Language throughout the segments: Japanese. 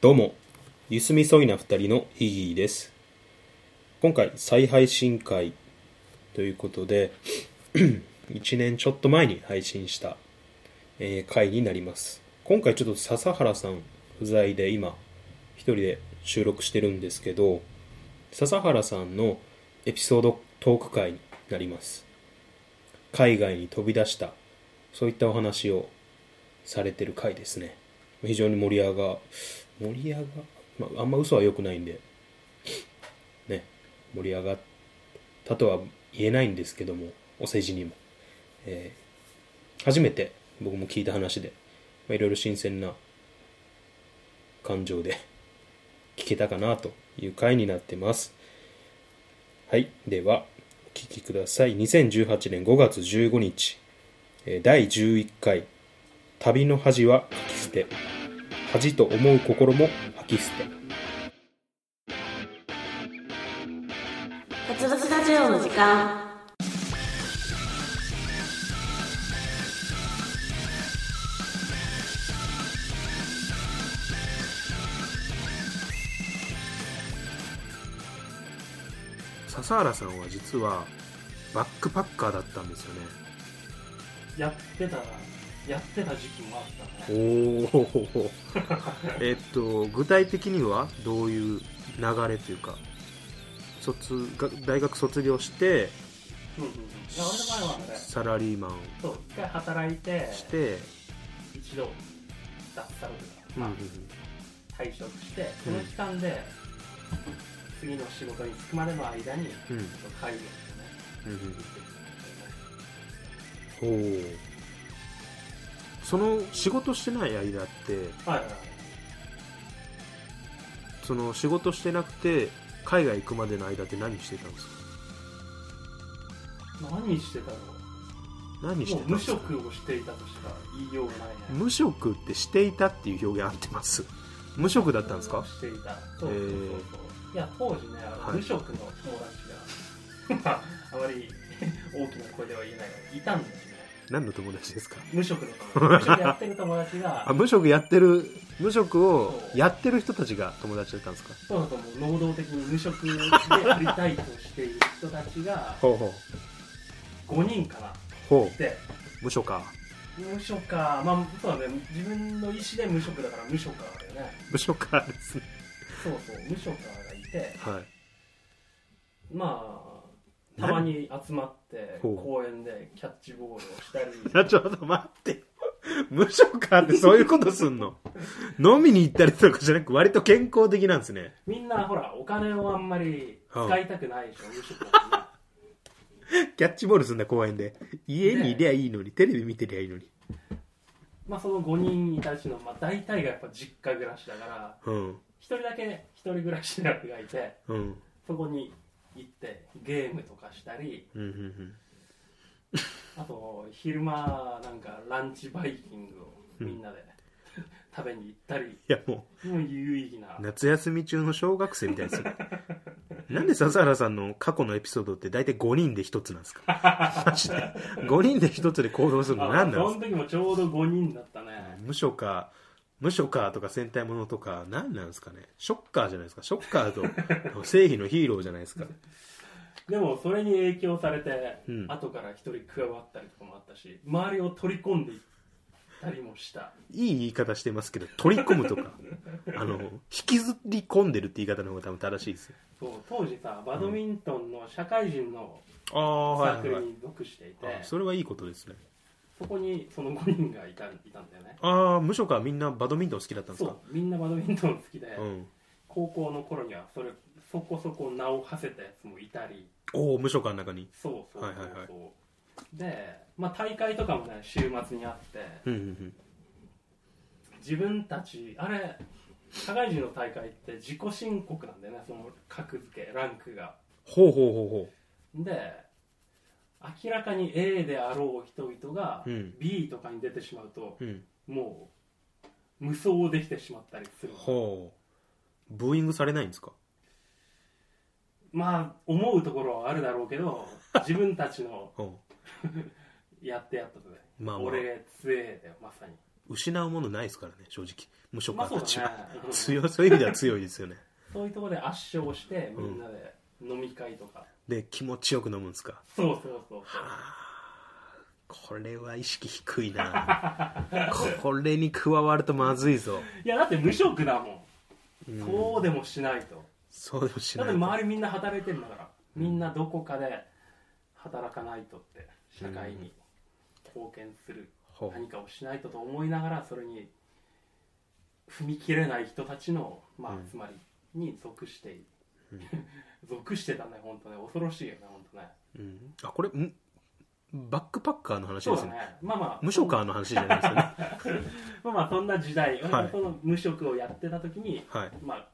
どうも、ゆすみそいな二人のイギーです。今回、再配信会ということで、1年ちょっと前に配信した、えー回になります。今回ちょっと笹原さん不在で今、一人で収録してるんですけど、笹原さんのエピソードトーク会になります。海外に飛び出した、そういったお話をされてる回ですね。非常に盛り上が、盛り上が、まあ、あんま嘘は良くないんで、ね、盛り上がったとは言えないんですけども、お世辞にも。えー初めて僕も聞いた話で、ま、いろいろ新鮮な感情で 聞けたかなという回になってます。はい。では、お聞きください。2018年5月15日、第11回、旅の恥は吐き捨て。恥と思う心も吐き捨て。はつらつラジオの時間笹原さんは実はバックパッカーだったんですよね。やってたやってた時期もあったおね。お。えっと、具体的にはどういう流れというか、卒が大学卒業して、うんうんサラリーマン。そう一回働いてして、一度脱サラとか、ま退職してその期間で、次の仕事に就くまでの間にうん。うん介護をねうんうんおおその仕事してない間ってはいはい。はいその仕事してなくて海外行くまでの間って何してたんですか？何してたの？何してたんですか？職をしていたとしか言いようがないね。無職ってしていたっていう表現合ってます？無職だったんですか？していた。そうそうそうそう、へいや当時ねあのはい。無職の友達が、ま ああまり大きな声では言えないがいたんですね何の友達ですか？無職の友達。無 職やってる友達が。あ無職やってる無職をやってる人たちが友達だったんですか？そうそうもう能動的に無職でありたいとしている人たちがほうほう。5人かな。ほでう無職か。無職か。まあそうだね自分の意思で無職だから無職だよね。無職かですね。そうそう無職がいて。はい。まあたまに集まって公園でキャッチボールをしたり。い やちょっと待って。無職かってそういうことすんの？飲みに行ったりとかじゃなく割と健康的なんですね。みんなほらお金をあんまり使いたくないでしょ、無職は キャッチボールすんだ公園で。家にいりゃいいのにテレビ見てりゃいいのに。まあその5人いたうちの、まあ、大体がやっぱ実家暮らしだからうん。1人だけ一人暮らしのやつがいてうん。そこに行ってゲームとかしたりうんうんあと昼間なんかランチバイキングをみんなで、食べに行ったりいやももう有意義な。う夏休み中の小学生みたいですよ。なんで笹原さんの過去のエピソードって大体5人で1つなんですか？マジで。5人で1つで行動するのあ何なんですか？その時もちょうど5人だったね。無所か無所かとか戦隊ものとか何なんですかね。ショッカーじゃないですか。ショッカーと正義のヒーローじゃないですか。でもそれに影響されて、うん。後から一人加わったりとかもあったし周りを取り込んでいったりもした。いい言い方してますけど取り込むとか。あの引きずり込んでるって言い方の方が多分正しいですよ。そう当時さバドミントンの社会人のああサークルに属していて、あそれはいいことですねそこにその5人がいたいたんだよね。ああ無所かみんなバドミントン好きだったんですそかうみんなバドミントン好きで、うん。高校の頃にはそれそこそこ名を馳せたやつもいたり。おお無所かの中に。そうそうそうそう、はいはいはい。で、まあ、大会とかもね週末にあって。うんうんうん。自分たちあれ社会人の大会って自己申告なんだよねその格付けランクが。ほうほうほうほで明らかに A であろう人々がううん。B とかに出てしまうとうん。もう無双できてしまったりする。ほう。ブーイングされないんですか？まあ思うところはあるだろうけど 自分たちのほやってやったとね、うまあまあ。俺強えだよまさに。失うものないですからね正直。無職まあそうたちは、だね。うん。強いそういう意味では強いですよね。そういうところで圧勝してみんなで飲み会とか、で気持ちよく飲むんですか？そうそうそうこれは意識低いな。これに加わるとまずいぞ。いやだって無職だもん、うん。そうでもしないと。そうでもしだって周りみんな働いてるんだからみんなどこかで働かないとって社会に貢献するほう。何かをしないとと思いながらそれに踏み切れない人たちの、まあうん。つまりに属している、属してたね本当ね。恐ろしいよね本当ね。うん。あこれん？バックパッカーの話そうだですね。ねまあまあ。無職の話じゃないですよね。まあまあそんな時代、はい。その無職をやってた時にはい。まあ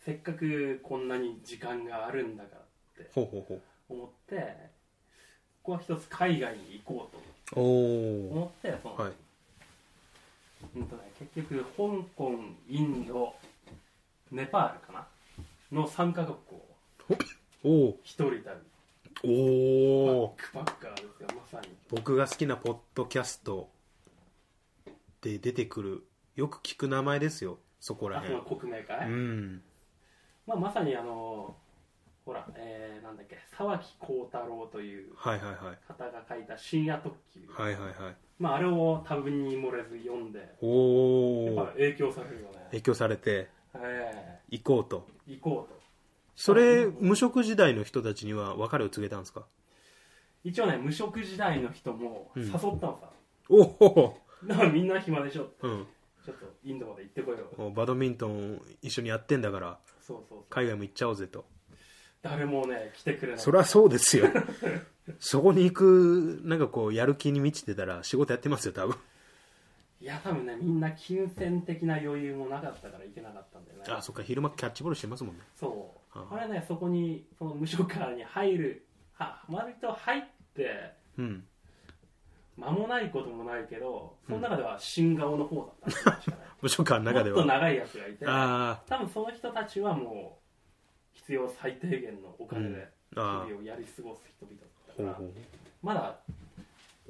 せっかくこんなに時間があるんだからってほうほうほう。思ってここは一つ海外に行こうとお思ってその、おはい。うんとね、結局香港インドネパールかなの3カ国をおお一人旅。おバッおクパッカーですよまさに。僕が好きなポッドキャストで出てくるよく聞く名前ですよ。そこらあその辺国名会、うん。まあ、まさにあのほら、えー、なんだっけ沢木耕太郎というはいはいはい。方が書いた深夜特急、はいはいはい。まあ、あれを多分に漏れず読んでおおやっぱ影響されるよね、影響されて。え行こうと。ー、行こうと。それ無職時代の人たちには別れを告げたんですか？一応ね無職時代の人も誘ったのさ、おおだからみんな暇でしょうん。ちょっとインドまで行ってこいよ。もうバドミントン一緒にやってんだからそうそうそう。海外も行っちゃおうぜと。誰もね来てくれない。そりゃそうですよ。そこに行くなんかこうやる気に満ちてたら仕事やってますよ多分いや多分ねみんな金銭的な余裕もなかったから行けなかったんだよね。あそっか昼間キャッチボールしてますもんね。そう。ああれねそこにその無職カに入るは割と入ってうん。間もないこともないけどその中では新顔の方だったね。無職の中では。もっと長いやつがいてあ多分その人たちはもう必要最低限のお金で日々をやり過ごす人々だまだ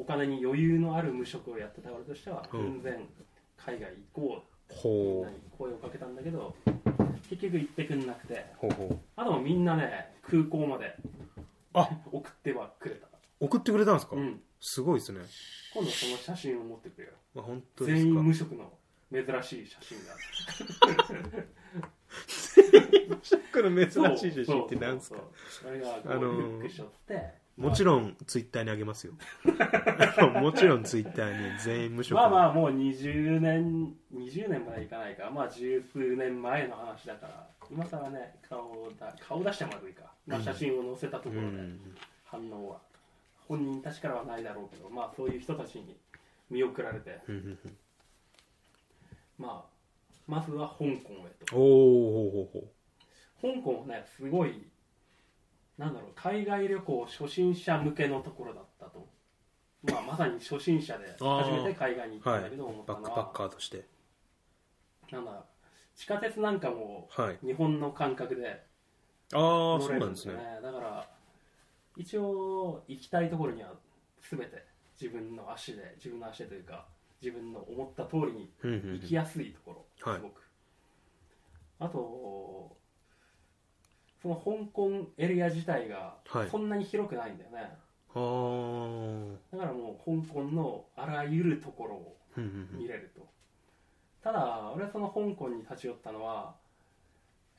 お金に余裕のある無職をやってた俺としてはうん。全然海外行こう。みんほなに声をかけたんだけど結局行ってくんなくて。あとはみんなね空港まであ。送ってはくれた。送ってくれたんですか、うん。すごいですね、今度その写真を持ってくれよ。まあ、本当全員か無職の珍しい写真が。この珍しい写真って何ですか？あれがこうあのーフックしょってもちろんツイッターにあげますよ。もちろんツイッターに全員無職。まあまあもう20年20年までいかないか。まあ十数年前の話だから。今更ね顔をだ顔出してまずいか、まあ、写真を載せたとこうろでん。反応は。本人たちからはないだろうけどまあそういう人たちに見送られて。まあまずは香港へと。おお香港はねすごいなんだろう海外旅行初心者向けのところだったと。まあまさに初心者で初めて海外に行ったんだけど思うったのは、バックパッカーとして。なんだ地下鉄なんかもはい。日本の感覚でああ乗そうなんですね。だから一応行きたいところには全て自分の足で自分の足でというか自分の思った通りに行きやすいところ、はい。すごく。あとその香港エリア自体がはい。そんなに広くないんだよね、あー。だからもう香港のあらゆるところを見れると。ただ俺その香港に立ち寄ったのは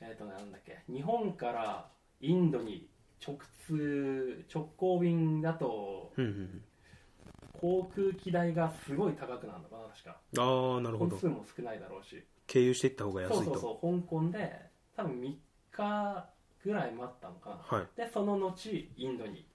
えっ、とねなんだっけ日本からインドに直通直行便だと航空機代がすごい高くなるのかな確か。ああなるほど。本数も少ないだろうし。経由していった方が安いと。そうそうそう香港で多分3日ぐらい待ったのかな。はい。でその後インドに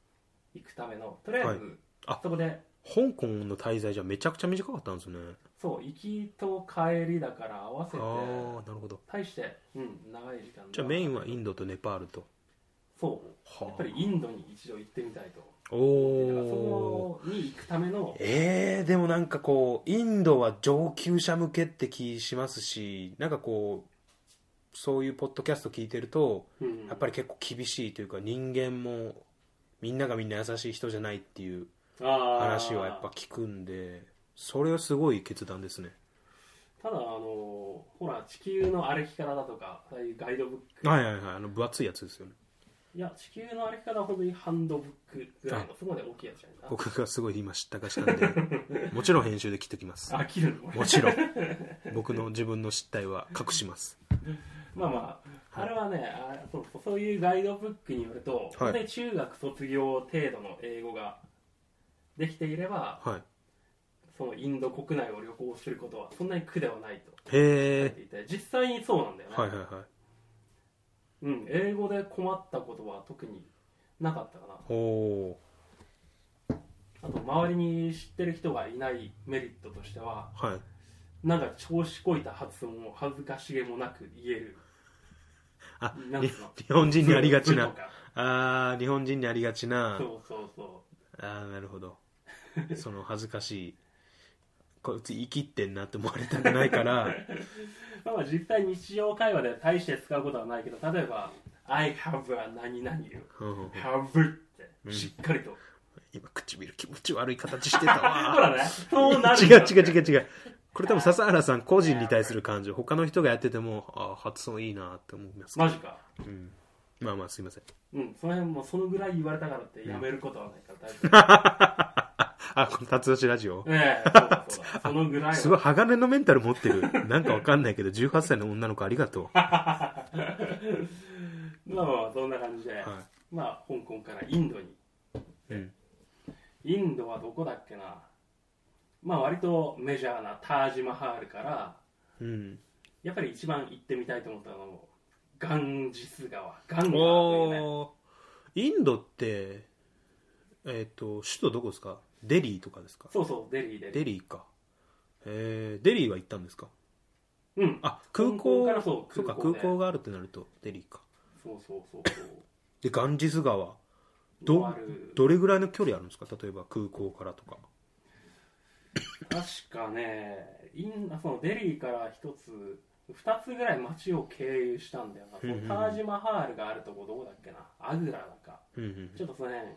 行くためのとりあえず、はい。あそこで香港の滞在じゃめちゃくちゃ短かったんですね。そう行きと帰りだから合わせてああなるほど。大して、うん、長い時間じゃあメインはインドとネパールと。そう。やっぱりインドに一度行ってみたいと。おだからそおこに行くためのえー、でもなんかこうインドは上級者向けって気しますしなんかこうそういうポッドキャスト聞いてるとうん。やっぱり結構厳しいというか人間もみんながみんな優しい人じゃないっていう話話はやっぱ聞くんでそれはすごい決断ですね。ただあのほら地球の歩き方だとかああいうガイドブック。はいはいはいあの分厚いやつですよね。いや地球の歩き方は本当にハンドブックぐらいのそこまで大きいやつじゃない僕がすごい今知ったかしたんで もちろん編集で切ってきます。あ切るの？もちろん。僕の自分の失態は隠しますまあまああれはねあそうそうそういうガイドブックによると、本当に中学卒業程度の英語ができていればはい。そのインド国内を旅行することはそんなに苦ではないと。へ書いえていて実際にそうなんだよね、はいはいはい。うん、英語で困ったことは特になかったかな。おおあと周りに知ってる人がいないメリットとしてはーはいなんか調子こいた発音を恥ずかしげもなく言える。あになんつうの日本人にありがちな。あー日本人にありがちな。そうそうそああなるほど。その恥ずかしい。こいつ生きってんなって思われたくないから。うまあまあ実際日常会話で大して使うことはないけど例えば「I have a 何々」うんうんうん。have ってしっかりと、今唇気持ち悪い形してたわ。ほらねそうなる違う違う違う違うこれ多分笹原さん個人に対する感情他の人がやっててもああ発音いいなって思います、マジか。うん、まあまあすいません。うんその辺もそのぐらい言われたからってやめることはないから大丈 あこの辰吉ラジオ？夫ええそうだそうだ。そのぐらいは。すごい鋼のメンタル持ってる。なんかわかんないけど18歳の女の子ありがとう、は まあまあそんな感じで、い。まあ香港からインドに。うん、インドはどこだっけな？まあ割とメジャーなタージマハールからうん、やっぱり一番行ってみたいと思ったのもガンジス川。ガンガーというね。インドってえっ、と首都どこですか？デリーとかですか？そうそうデリーでデリーか。えー、デリーは行ったんですか？うん。あ空港？からそうそうか空港があるってなるとデリーか。そうそうそうそう。でガンジス川。どどれぐらいの距離あるんですか？例えば空港からとか確かねインそのデリーから一つ二つぐらい街を経由したんだよな、うんうんタージマハールがあるとこどこだっけな。アグラだか。うんうんちょっとその辺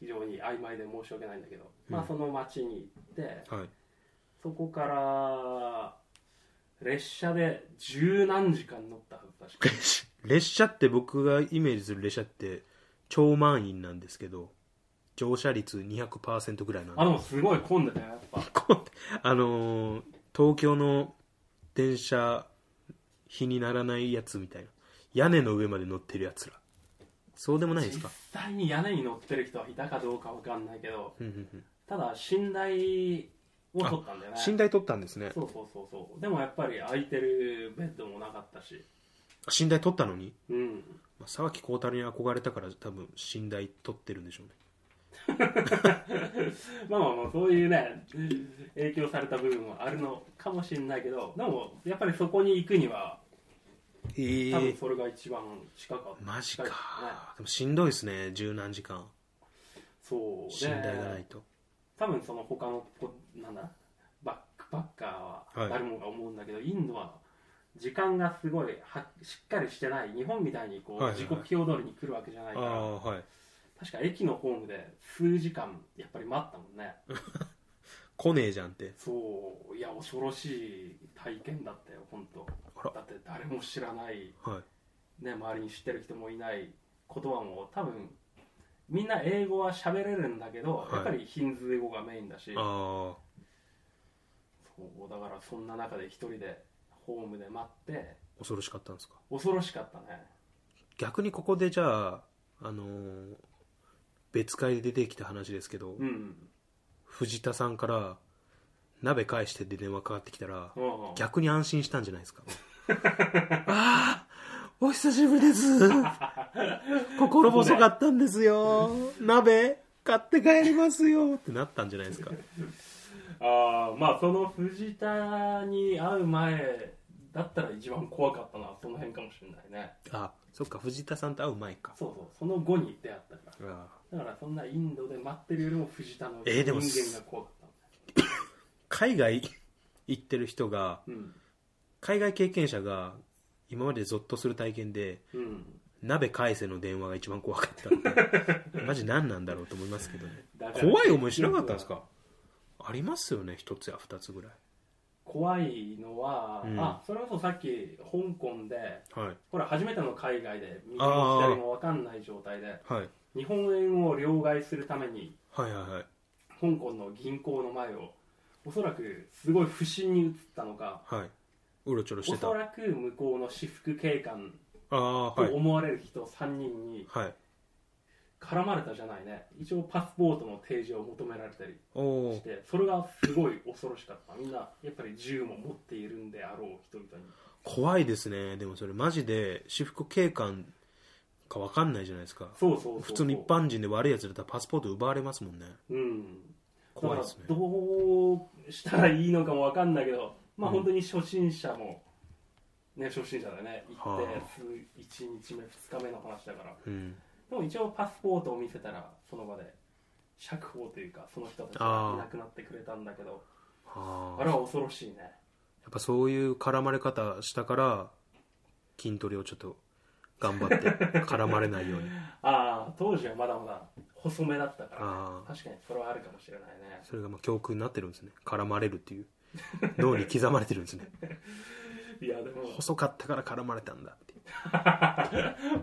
非常に曖昧で申し訳ないんだけど、うん。まあその街に行ってはい。そこから列車で十何時間乗ったはず確か。列車って僕がイメージする列車って超満員なんですけど乗車率200%ぐらいなんであでもすごい混んでたよやっぱ。あのー東京の電車日にならないやつみたいな。屋根の上まで乗ってるやつら。そうでもないですか？実際に屋根に乗ってる人はいたかどうかわかんないけどうんうんうん。ただ寝台を取ったんだよね。寝台取ったんですね。そうそうそうそう。でもやっぱり空いてるベッドもなかったし。寝台取ったのに、うん。まあ、沢木幸太郎に憧れたから多分寝台取ってるんでしょうね まあまあまあそういうね影響された部分はあるのかもしれないけどでもやっぱりそこに行くにはえ多分それが一番近かった。マジか、ね。でもしんどいですね十何時間。そう寝台がないと、多分その他のポなんだ？バックパッカーははい誰もが思うんだけど、インドは時間がすごいはしっかりしてない。日本みたいにこう、はいはいはい。時刻表通りに来るわけじゃないあから。あはい確か駅のホームで数時間やっぱり待ったもんね。来ねえじゃんって。そう。いや恐ろしい体験だったよ本当あら。だって誰も知らない、はい。ね、周りに知ってる人もいない。言葉も多分みんな英語は喋れるんだけど、い。やっぱりヒンズー語がメインだし。あそう。だからそんな中で一人でホームで待って。あ恐ろしかったんですか？恐ろしかったね。逆にここでじゃああのー別会で出てきた話ですけど、うん藤田さんから鍋返してって電話かかってきたらうん逆に安心したんじゃないですか。ああお久しぶりです。心細かったんですよ。鍋買って帰りますよ。ってなったんじゃないですか。ああまあその藤田に会う前だったら一番怖かったのはその辺かもしれないね。あそっか藤田さんと会う前か。そうそうその後に出会ったから。あだからそんなインドで待ってるよりも藤田のえーでも人間が怖かった。海外行ってる人がうん。海外経験者が今までゾッとする体験でうん。鍋返せの電話が一番怖かったって。マジ何なんだろうと思いますけどね。だから怖い思いしなかったんですか？ありますよね一つや二つぐらい怖いのは、うん。あそれこそさっき香港ではい。これ初めての海外で右も左も分かんない状態ではい。日本円を両替するためにはいはいはい。香港の銀行の前をおそらくすごい不審に映ったのかはい。うろちょろしてた。おそらく向こうの私服警官ああはい。と思われる人3人にはい絡まれたじゃないね。一応パスポートの提示を求められたりしてそれがすごい恐ろしかった。みんなやっぱり銃も持っているんであろう人々に。怖いですね。でもそれマジで私服警官か分かんないじゃないですか。そうそうそう普通の一般人で悪いやつだったらパスポート奪われますもんね。うん。怖いですね。どうしたらいいのかもわかんないけどまあうん。本当に初心者もね初心者だよね。行ってはあ数1日目2日目の話だから。うんでも一応パスポートを見せたらその場で釈放というかその人たちがいなくなってくれたんだけどはああれは恐ろしいね。やっぱそういう絡まれ方したから筋トレをちょっと頑張って絡まれないように。ああ当時はまだまだ細めだったから、ね、確かにそれはあるかもしれないね。それがまあ教訓になってるんですね。絡まれるっていう。脳に刻まれてるんですね いやでも細かったから絡まれたんだってい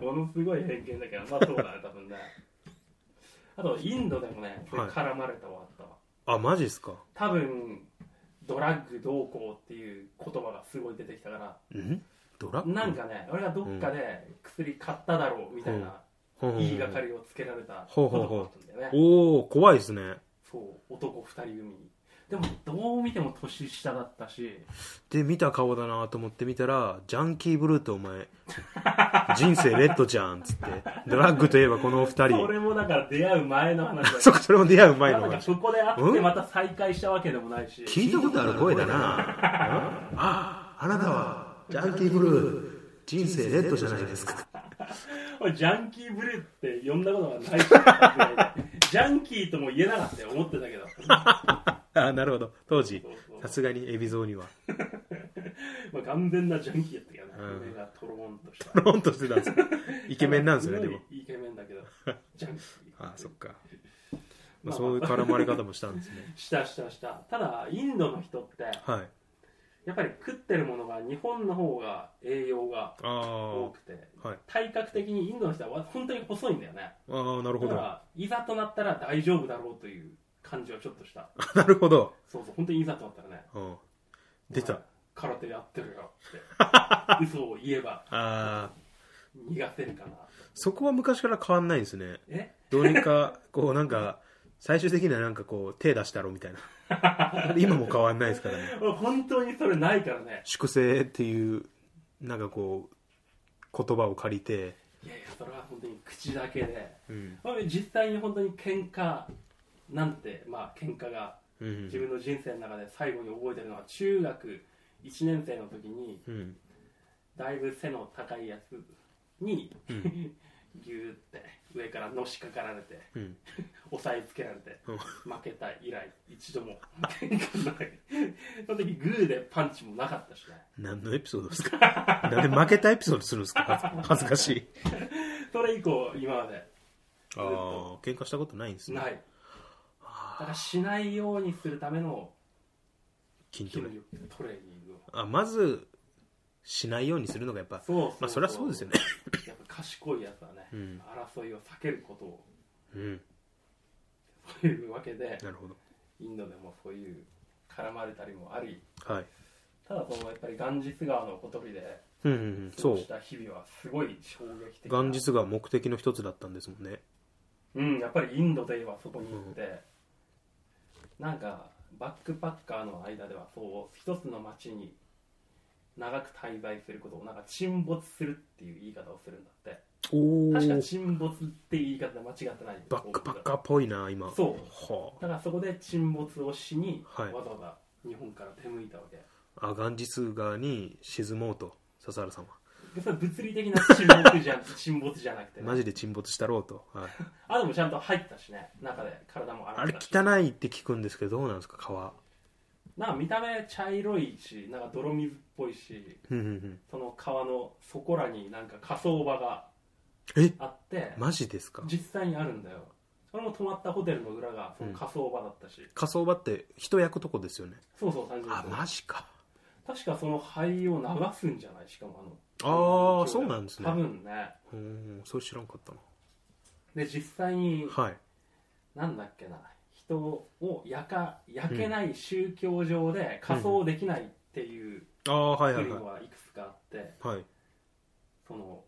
う。ものすごい偏見だけどまあそうだね多分ね。あとインドでもねそれ絡まれたわあったわ、あマジっすか？多分ドラッグどうこうっていう言葉がすごい出てきたから。ん？ドラッグ？なんかね俺がどっかで薬買っただろうみたいな言いがかりをつけられたことがあったんだよね。おお怖いですね。そう男2人組。にでもどう見ても年下だったし。で見た顔だなと思って見たらジャンキーブルーってお前人生レッドじゃんっつって。ドラッグといえばこのお二そ人れもだから出会う前の話だ そっかそれも出会う前の話。そこで会ってうん？また再会したわけでもないし。聞いたことある声だな。ああなたはジャンキーブルー人生レッドじゃないですか。俺ジャンキーブルーって呼んだことがないジャンキーとも言えなかったよ思ってたけど。あなるほど。当時さすがに海老蔵には。まあ、完全なジャンキーやったけどね、うん。目がトローンとした。ロンとしてたんですよ。イケメンなんですよねでも。イケメンだけどジャンキー。あそっか、ままあ、あそういう絡まれ方もしたんですね。したしたした。ただインドの人ってはいやっぱり食ってるものが日本の方が栄養があ多くてあはい。体格的にインドの人は本当に細いんだよね。ああなるほど。だからいざとなったら大丈夫だろうという感じはちょっとした。なるほど、そうそう本当にいざとなったらね。うん、出た。空手やってるよって 嘘を言えばああ逃がせるかなそこは昔から変わんないんですね。え？どうにかこうなんか最終的にはなんかこう手出したろみたいな。今も変わんないですからね。俺本当にそれないからね。粛清っていうなんかこう言葉を借りて、いやいやそれは本当に口だけで。うん。まあ実際に本当に喧嘩なんてまあ喧嘩がうん。自分の人生の中で最後に覚えてるのは中学1年生の時にうん。だいぶ背の高いやつに、うん ギューって上からのしかかられてうん。押さえつけられてうん。負けた以来一度も 喧嘩ない。その時グーでパンチもなかったしね。何のエピソードですか？なんで負けたエピソードするんですか？恥ずかしい。それ以降今まで。ああ喧嘩したことないんですね。ない。だからしないようにするための筋トレ。トレーニングを。あまずしないようにするのがやっぱそうそうまあそれはそうですよね。やっぱ賢いやつはね、うん。争いを避けることをうん。というわけでなるほど。インドでもそういう絡まれたりもありはい。ただそのやっぱりガンジス川のほとりでうんうんうん。過そう。ごした日々はすごい衝撃的な。ガンジスが目的の一つだったんですもんね。うんやっぱりインドで言えばそこに行って、なんかバックパッカーの間ではそう一つの町に長く滞在することをなんか沈没するっていう言い方をするんだって。お確かお沈没っていう言い方で間違ってない。バックパッカーっぽいな今。そう。はだからそこで沈没をしに、はい。わざわざ日本から出向いたわけ。ああガンジス川に沈もうと笹原さんは。でそれ物理的な沈没じゃ 沈没じゃなくて、ね、マジで沈没したろうと、はい、あでもちゃんと入ったしね。中で体も洗あれったし。汚いって聞くんですけどどうなんですか川なんか見た目茶色いしなんか泥水っぽいしうんうんうん。その川のそこらになんか火葬場がえ？あってマジですか？実際にあるんだよ。それも泊まったホテルの裏がその火葬場だったし、火葬場って人焼くとこですよね？そうそう単純に。あマジか。確かその灰を流すんじゃない？しかもあのああそうなんですね。多分ね。うんそれ知らんかったな。で実際にはい。なんだっけな人を焼か焼けない宗教上で仮装できないっていうああはいはい国ははいくつかあっていはい。その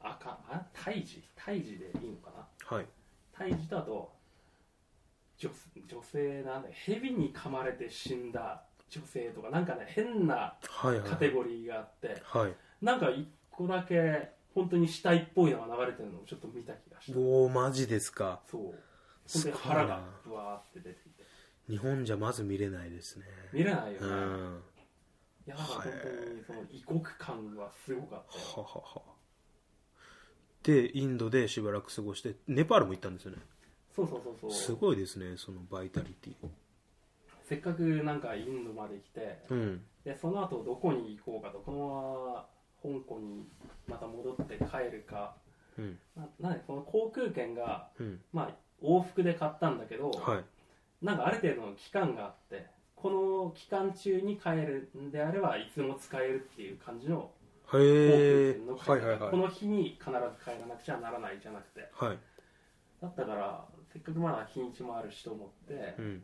赤あ胎児？胎児でいいのかな？はい。胎児とあと女女性なんだ蛇に噛まれて死んだ女性とかなんかね変なはいはい。カテゴリーがあってはい。なんか一個だけ本当に死体っぽいのが流れてるのをちょっと見た気がした。おおマジですか。そう腹がぶわーって出ていて。日本じゃまず見れないですね。見れないよね、うん。いやだから本当にその異国感はすごかったよははは。でインドでしばらく過ごしてネパールも行ったんですよね。そうそうそうそう。すごいですねそのバイタリティ。せっかくなんかインドまで来てうん。でその後どこに行こうかとこのまま香港にまた戻って帰るか。うん。ななんでその航空券が、うん。まあ、往復で買ったんだけど、はい。なんかある程度の期間があってこの期間中に帰るんであればいつでも使えるっていう感じののはいはいはい。この日に必ず帰らなくちゃならないじゃなくて。はい。だったからせっかくまだ日にちもあるしと思って、うん。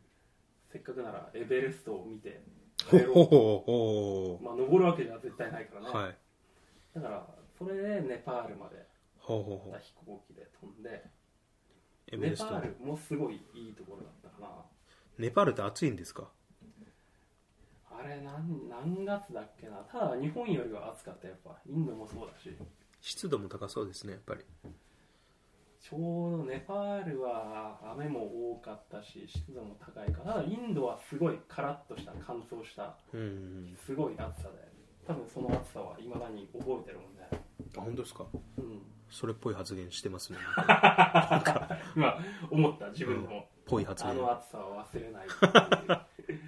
せっかくならエベレストを見てほ帰ろうまあ登るわけじゃ絶対ないからね、ほはい。だからそれでネパールまで飛行機で飛んでエベレストネパールもすごいいいところだったかな。ネパールって暑いんですか？あれ何何月だっけな。ただ日本よりは暑かったやっぱ。インドもそうだし。湿度も高そうですねやっぱり。ちょうどネパールは雨も多かったし湿度も高いから。ただインドはすごいカラッとした乾燥したうんうんすごい暑さで多分その暑さはいまだに覚えてるもんね。あ本当ですか？うんそれっぽい発言してますね。今思った自分でも、ぽい発言。あの暑さは忘れないっていう。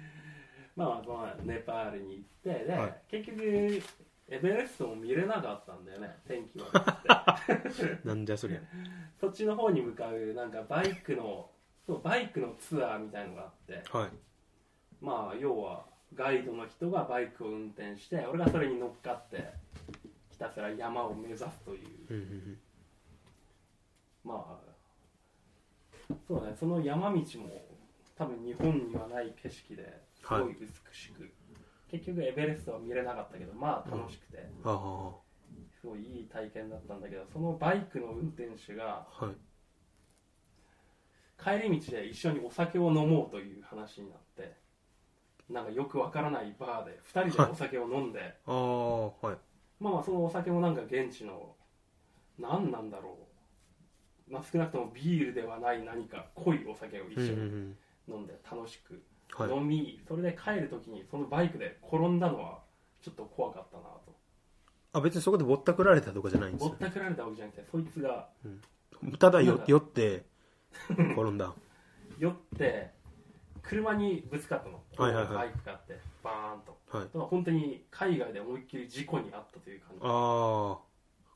まあまあまあネパールに行ってで、はい。結局エベレストも見れなかったんだよね天気悪くて。なんじゃそりゃ。そっちの方に向かうなんかバイクのそうバイクのツアーみたいのがあって。はい。まあ要はガイドの人がバイクを運転して俺がそれに乗っかってひたすら山を目指すという。うんうんうん。まあそうだね。その山道も多分日本にはない景色ですごい美しく、結局エベレストは見れなかったけどまあ楽しくて、ああ。すごいいい体験だったんだけどそのバイクの運転手がはい。帰り道で一緒にお酒を飲もうという話になってなんかよくわからないバーで2人でお酒を飲んで、ああはいまあまあそのお酒もなんか現地の何なんだろう、まあ、少なくともビールではない何か濃いお酒を一緒に飲んで楽しく飲み、それで帰る時にそのバイクで転んだのはちょっと怖かったなと。あ別にそこでぼったくられたとかじゃないんですよぼったくられたわけじゃなくてそいつがただよ酔って転んだ。酔って車にぶつかったの、はいはいはい。バイクがあってバーンと。はい。だから本当に海外で思いっきり事故に遭ったという感じ。ああ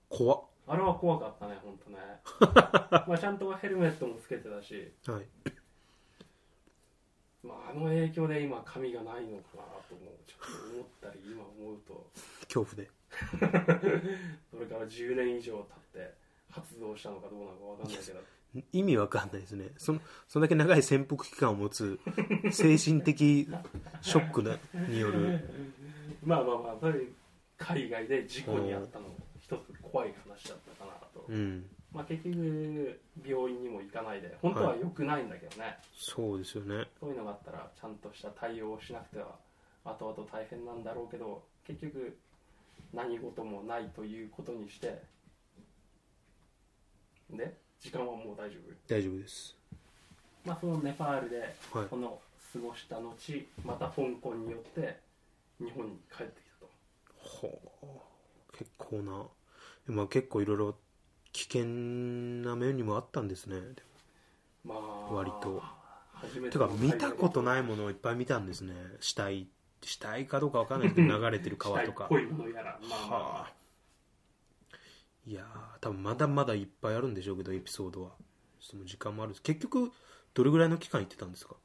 怖っ。あれは怖かったね本当ね。まあちゃんとヘルメットもつけてたし、はい。まあ、あの影響で今髪がないのかなと思うちょっと思ったり今思うと。恐怖で。それから10年以上経って発動したのかどうなのかわかんないけど意味わかんないですね。そのそんだけ長い潜伏期間を持つ精神的ショックなによる。まあまあまあそれ海外で事故に遭ったのも一つ怖い話だったかなと、うん。まあ、結局病院にも行かないで本当は良くないんだけどね、そうですよね。そういうのがあったらちゃんとした対応をしなくては後々大変なんだろうけど結局何事もないということにしてで時間はもう大丈夫？大丈夫です。まあそのネパールではい。この過ごした後また香港によって日本に帰ってきたと。ほう。結構なまあ結構いろいろ危険な面にもあったんですね。まあ割と。初めててか見たことないものをいっぱい見たんですね。死体死体かどうかわかんないですけど流れてる川とか。っぽいものやら。まあまあ、はあいやー多分まだまだいっぱいあるんでしょうけどエピソードは。その時間もあるし。結局どれぐらいの期間行ってたんですか？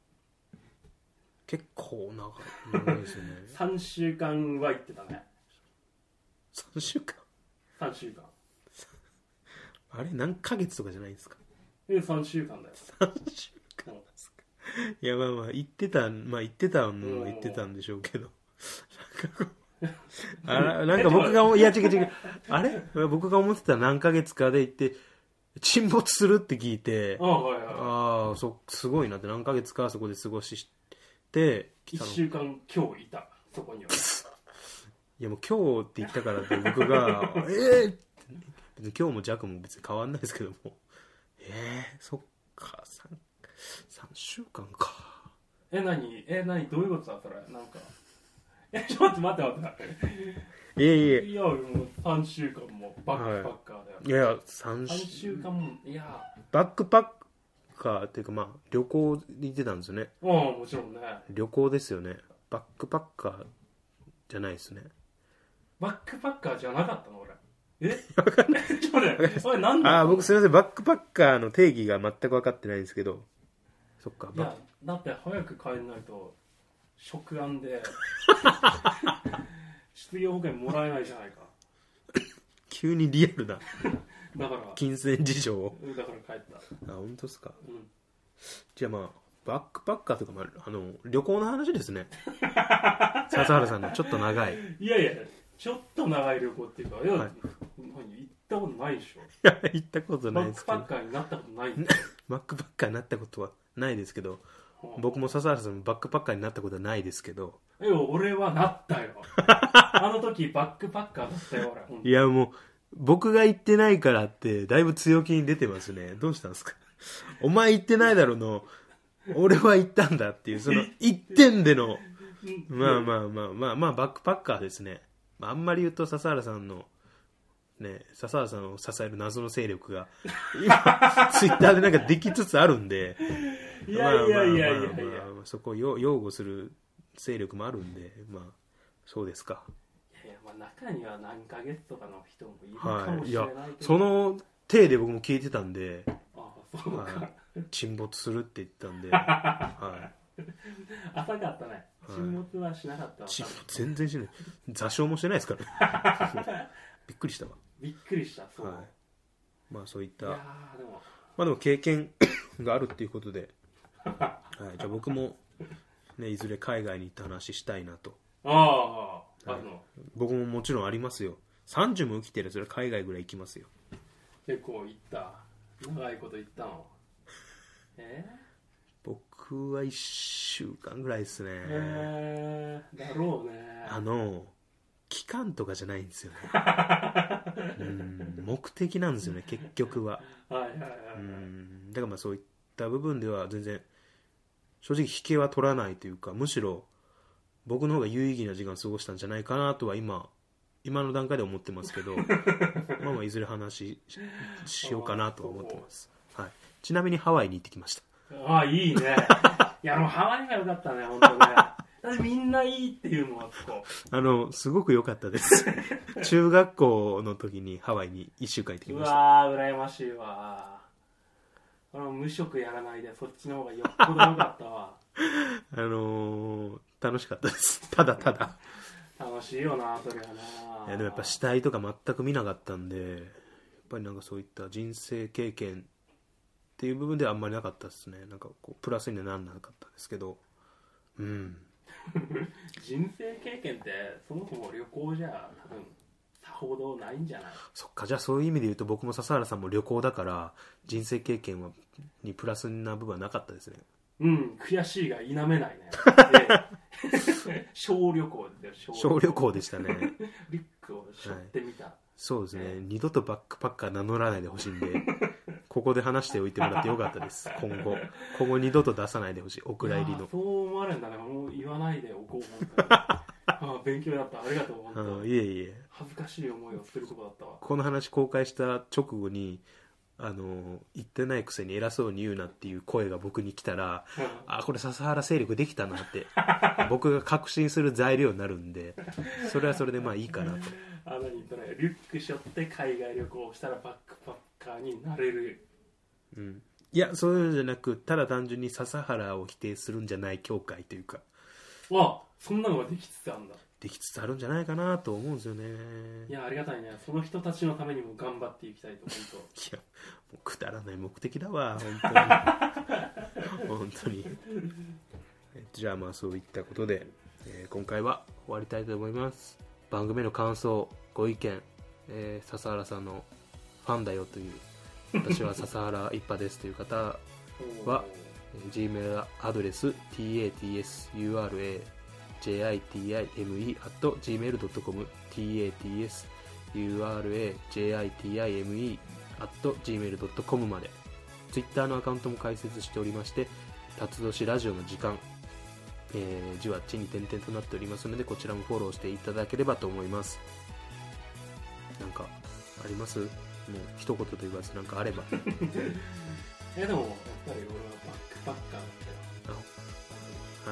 結構長い。長いですよね。3週間は行ってたね。3週間？3週間。あれ何ヶ月とかじゃないんですか？で3週間だよ。3週間うん。いやまあまあ言ってたまあ言ってたのは言ってたんでしょうけど。なんかこうあらなんか僕がいや違う違う。あれ？僕が思ってた何ヶ月かで行って沈没するって聞いてああはいはい。ああそすごいなって何ヶ月かそこで過ごして来1たの。い週間今日いた。そこには。やもう今日って言ったからって僕が「え えー!」今日も弱も別に変わんないですけども。ええー、そっか。3, 3週間か。え何？え何？どういうことだそれなんかえ ちょっと待って待っていやいやいやもう3週間もバックパッカーだよ、いや3 3週。週間もいや。バックパッカーっていうかまあ旅行に行ってたんですよね。うんもちろんね。旅行ですよね。バックパッカーじゃないですね。バックパッカーじゃなかったの俺。え？ちょっと待っておいなんだ？ああ僕すみません。バックパッカーの定義が全く分かってないんですけど。そっかバッいやだって早く帰んないと食案で。失業保険もらえないじゃないか。急にリアルな。だから。金銭事情を。だから帰った。あ本当ですか。うん。じゃあまあバックパッカーとか、まあ、あの旅行の話ですね。笹原さんの。ちょっと長い。いいやいや。ちょっと長い旅行っていうかいや、はい。何行ったことないでしょ。や行ったことなバックいですけど。パッカーになったことないんだよバックパッカーになったことはないですけど。うん僕も笹原さんもバックパッカーになったことはないですけど。いや俺はなったよ。あの時バックパッカーだったよ俺。いやもう僕が行ってないからってだいぶ強気に出てますね。どうしたんですか？お前行ってないだろの俺は行ったんだっていうその一点でのうんまあまあまあまあまあバックパッカーですね、まあ、あんまり言うと笹原さんのね笹原さんを支える謎の勢力が今 ツイッターでなんかできつつあるんで いやいやいやいやそこを擁擁護する勢力もあるんでまあそうですか。いやまあ中には何ヶ月とかの人もいるかもはいいやしれないけど、その体で僕も聞いてたんで、あそうか、はい、沈没するって言ったんで、は浅かったね。はい沈没はしなかったわ。い、沈没全然しない。座礁もしてないですから。ね びっくりしたわ、びっくりしたそう、はい、まあそういった。い、やーでも。まあでも経験があるっていうことで、はい、じゃあ僕も、ね、いずれ海外に行った話したいなと。あああはい。の。僕ももちろんありますよ。30も生きてるそれは海外ぐらい行きますよ。結構行った。長いこと行ったの。え僕は1週間ぐらいですね、ー、えー、だろうね。あの期間とかじゃないんですよね。うん目的なんですよね結局は。はいはいはい、うんだからまあそういった部分では全然正直引けは取らないというかむしろ僕の方が有意義な時間を過ごしたんじゃないかなとは今今の段階では思ってますけど まあまあいずれ話ししようかなとは思ってます、はい、ちなみにハワイに行ってきました。ああいいね。いやでもハワイが良かったね本当ね。だってみんないいっていうのはこ。あのすごく良かったです。中学校の時にハワイに1週間行ってきううました。わー羨ましいわ無職やらないでそっちの方がよっぽど良かったわ。あのー楽しかったです。ただただ。楽しいよなそれはな。いやでもやっぱ死体とか全く見なかったんでやっぱりなんかそういった人生経験っていう部分ではあんまりなかったですね。なんかこうプラスにはなんなかったですけど。うん。人生経験ってそもそも旅行じゃ多分さほどないんじゃない？そっかじゃあそういう意味で言うと僕も笹原さんも旅行だから人生経験はにプラスな部分はなかったですね。うん悔しいが否めないね。で小旅行で小旅行でしたねリュックを背負ってみた、そうですね。二度とバックパッカー名乗らないでほしいんで ここで話しておいてもらってよかったです。今後。今後二度と出さないでほしい。お蔵入りの。そう思われるんだね。もう言わないでおこう本当に。ああ勉強になった。ありがとう本当うんいえいえ。恥ずかしい思いをするとこだったわ。この話公開した直後にあの言ってないくせに偉そうに言うなっていう声が僕に来たらあこれ笹原勢力できたなって 僕が確信する材料になるんでそれはそれでまあいいかなと。あ何言ったねリュック背負って海外旅行をしたらバックパッカーになれる。うん。いやそういうのじゃなくただ単純に笹原を否定するんじゃない教会というか。わそんなのができつつあるんだできつつあるんじゃないかなと思うんですよね。いやありがたいね。その人たちのためにも頑張っていきたいと本いやもうくだらない目的だわ本当に。本当に。えじゃあまあそういったことで、えー今回は終わりたいと思います。番組の感想ご意見、えー笹原さんのファンだよという私は笹原一派ですという方当はえー Gmail アドレス tatsuraJitime.gmail.com tatsuraJitime.gmail.com まで。Twitter のアカウントも開設しておりまして辰年ラジオの時間、えー字は地に点々となっておりますのでこちらもフォローしていただければと思います。なんかあります？もう一言と言わずなんかあれば。えでもやっぱり俺はバックパッカーだったよ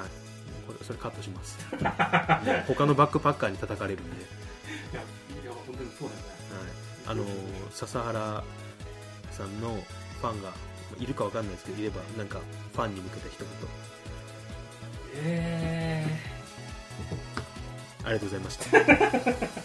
はいこれそれカットします。他のバックパッカーに叩かれるんで、いやいや本当にそうだよ。ねはい、あのー笹原さんのファンがいるかわかんないですけどいればなんかファンに向けた一言。え ありがとうございましたー、ありがとうございました